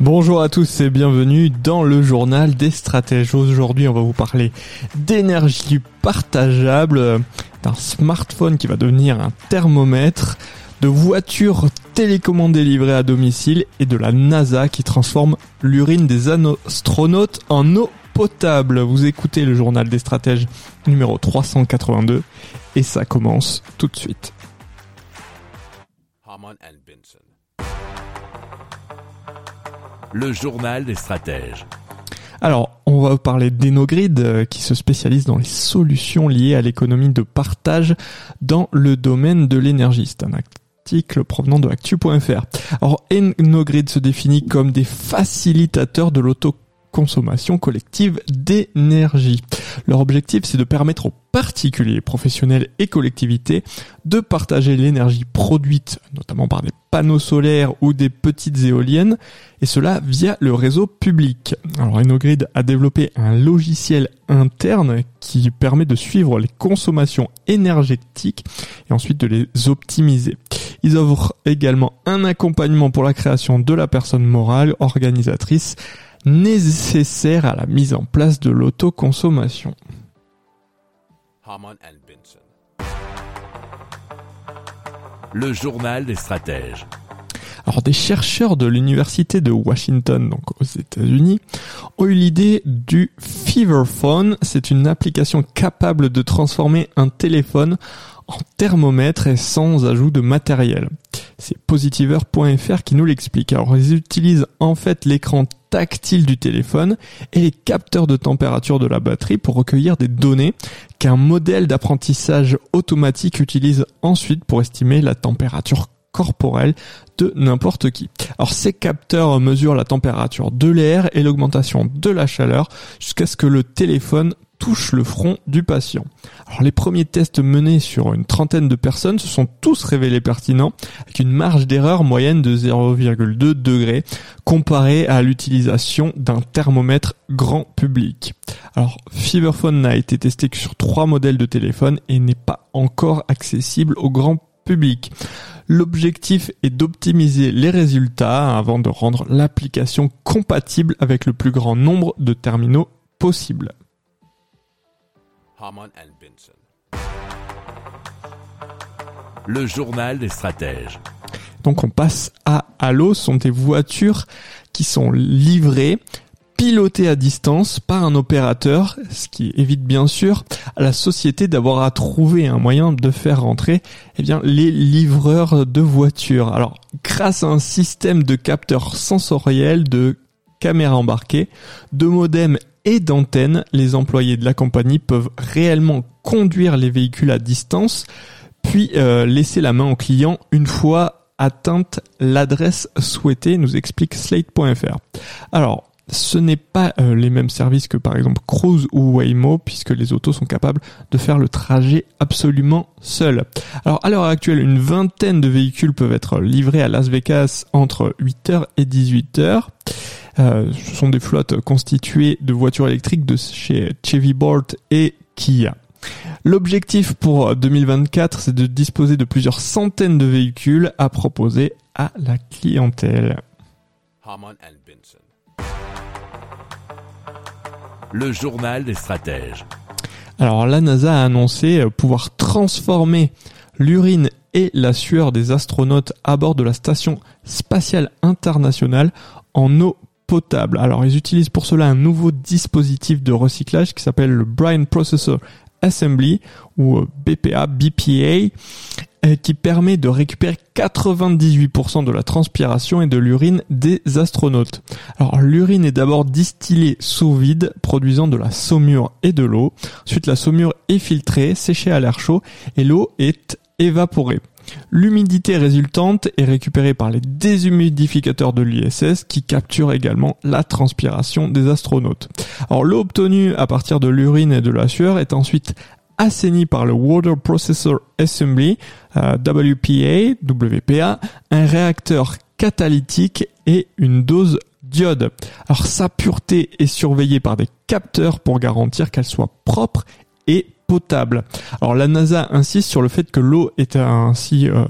Bonjour à tous et bienvenue dans le journal des stratèges. Aujourd'hui, on va vous parler d'énergie partageable, d'un smartphone qui va devenir un thermomètre, de voitures télécommandées livrées à domicile et de la NASA qui transforme l'urine des astronautes en eau potable. Vous écoutez le journal des stratèges numéro 382 et ça commence tout de suite. Le journal des stratèges. Alors, on va parler d'Enogrid euh, qui se spécialise dans les solutions liées à l'économie de partage dans le domaine de l'énergie. C'est un article provenant de actu.fr. Alors, Enogrid se définit comme des facilitateurs de l'autoconsommation collective d'énergie. Leur objectif, c'est de permettre aux particuliers, professionnels et collectivités de partager l'énergie produite, notamment par des panneaux solaires ou des petites éoliennes, et cela via le réseau public. Alors Enogrid a développé un logiciel interne qui permet de suivre les consommations énergétiques et ensuite de les optimiser. Ils offrent également un accompagnement pour la création de la personne morale organisatrice nécessaire à la mise en place de l'autoconsommation. Le journal des stratèges. Alors des chercheurs de l'université de Washington, donc aux États-Unis, ont eu l'idée du Fever Phone. C'est une application capable de transformer un téléphone en thermomètre et sans ajout de matériel. C'est positiver.fr qui nous l'explique. Alors ils utilisent en fait l'écran tactile du téléphone et les capteurs de température de la batterie pour recueillir des données qu'un modèle d'apprentissage automatique utilise ensuite pour estimer la température corporelle de n'importe qui. Alors ces capteurs mesurent la température de l'air et l'augmentation de la chaleur jusqu'à ce que le téléphone touche le front du patient. Alors les premiers tests menés sur une trentaine de personnes se sont tous révélés pertinents avec une marge d'erreur moyenne de 0,2 degrés comparée à l'utilisation d'un thermomètre grand public. Alors Feverphone n'a été testé que sur trois modèles de téléphone et n'est pas encore accessible au grand public. L'objectif est d'optimiser les résultats avant de rendre l'application compatible avec le plus grand nombre de terminaux possible. Le journal des stratèges. Donc on passe à Halo, ce sont des voitures qui sont livrées, pilotées à distance par un opérateur, ce qui évite bien sûr à la société d'avoir à trouver un moyen de faire rentrer eh bien, les livreurs de voitures. Alors grâce à un système de capteurs sensoriels, de caméras embarquées, de modems et d'antennes, les employés de la compagnie peuvent réellement conduire les véhicules à distance, puis euh, laisser la main au client une fois atteinte l'adresse souhaitée, nous explique slate.fr. Alors, ce n'est pas euh, les mêmes services que par exemple Cruise ou Waymo puisque les autos sont capables de faire le trajet absolument seuls. Alors à l'heure actuelle, une vingtaine de véhicules peuvent être livrés à Las Vegas entre 8h et 18h. Euh, ce sont des flottes constituées de voitures électriques de chez Chevy Bolt et Kia. L'objectif pour 2024, c'est de disposer de plusieurs centaines de véhicules à proposer à la clientèle. Le journal des stratèges. Alors la NASA a annoncé euh, pouvoir transformer l'urine et la sueur des astronautes à bord de la station spatiale internationale en eau potable. Alors ils utilisent pour cela un nouveau dispositif de recyclage qui s'appelle le Brine Processor Assembly ou euh, BPA, BPA, qui permet de récupérer 98% de la transpiration et de l'urine des astronautes. Alors l'urine est d'abord distillée sous vide, produisant de la saumure et de l'eau. Ensuite la saumure est filtrée, séchée à l'air chaud et l'eau est évaporée. L'humidité résultante est récupérée par les déshumidificateurs de l'ISS qui capturent également la transpiration des astronautes. Alors l'eau obtenue à partir de l'urine et de la sueur est ensuite assainie par le Water Processor Assembly, euh, WPA, WPA, un réacteur catalytique et une dose d'iode. Alors sa pureté est surveillée par des capteurs pour garantir qu'elle soit propre et potable. Alors la NASA insiste sur le fait que l'eau est ainsi euh,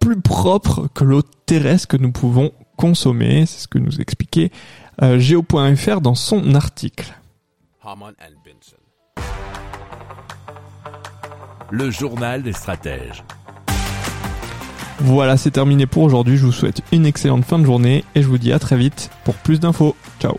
plus propre que l'eau terrestre que nous pouvons consommer. C'est ce que nous expliquait euh, Geo.fr dans son article. Le journal des stratèges. Voilà, c'est terminé pour aujourd'hui. Je vous souhaite une excellente fin de journée et je vous dis à très vite pour plus d'infos. Ciao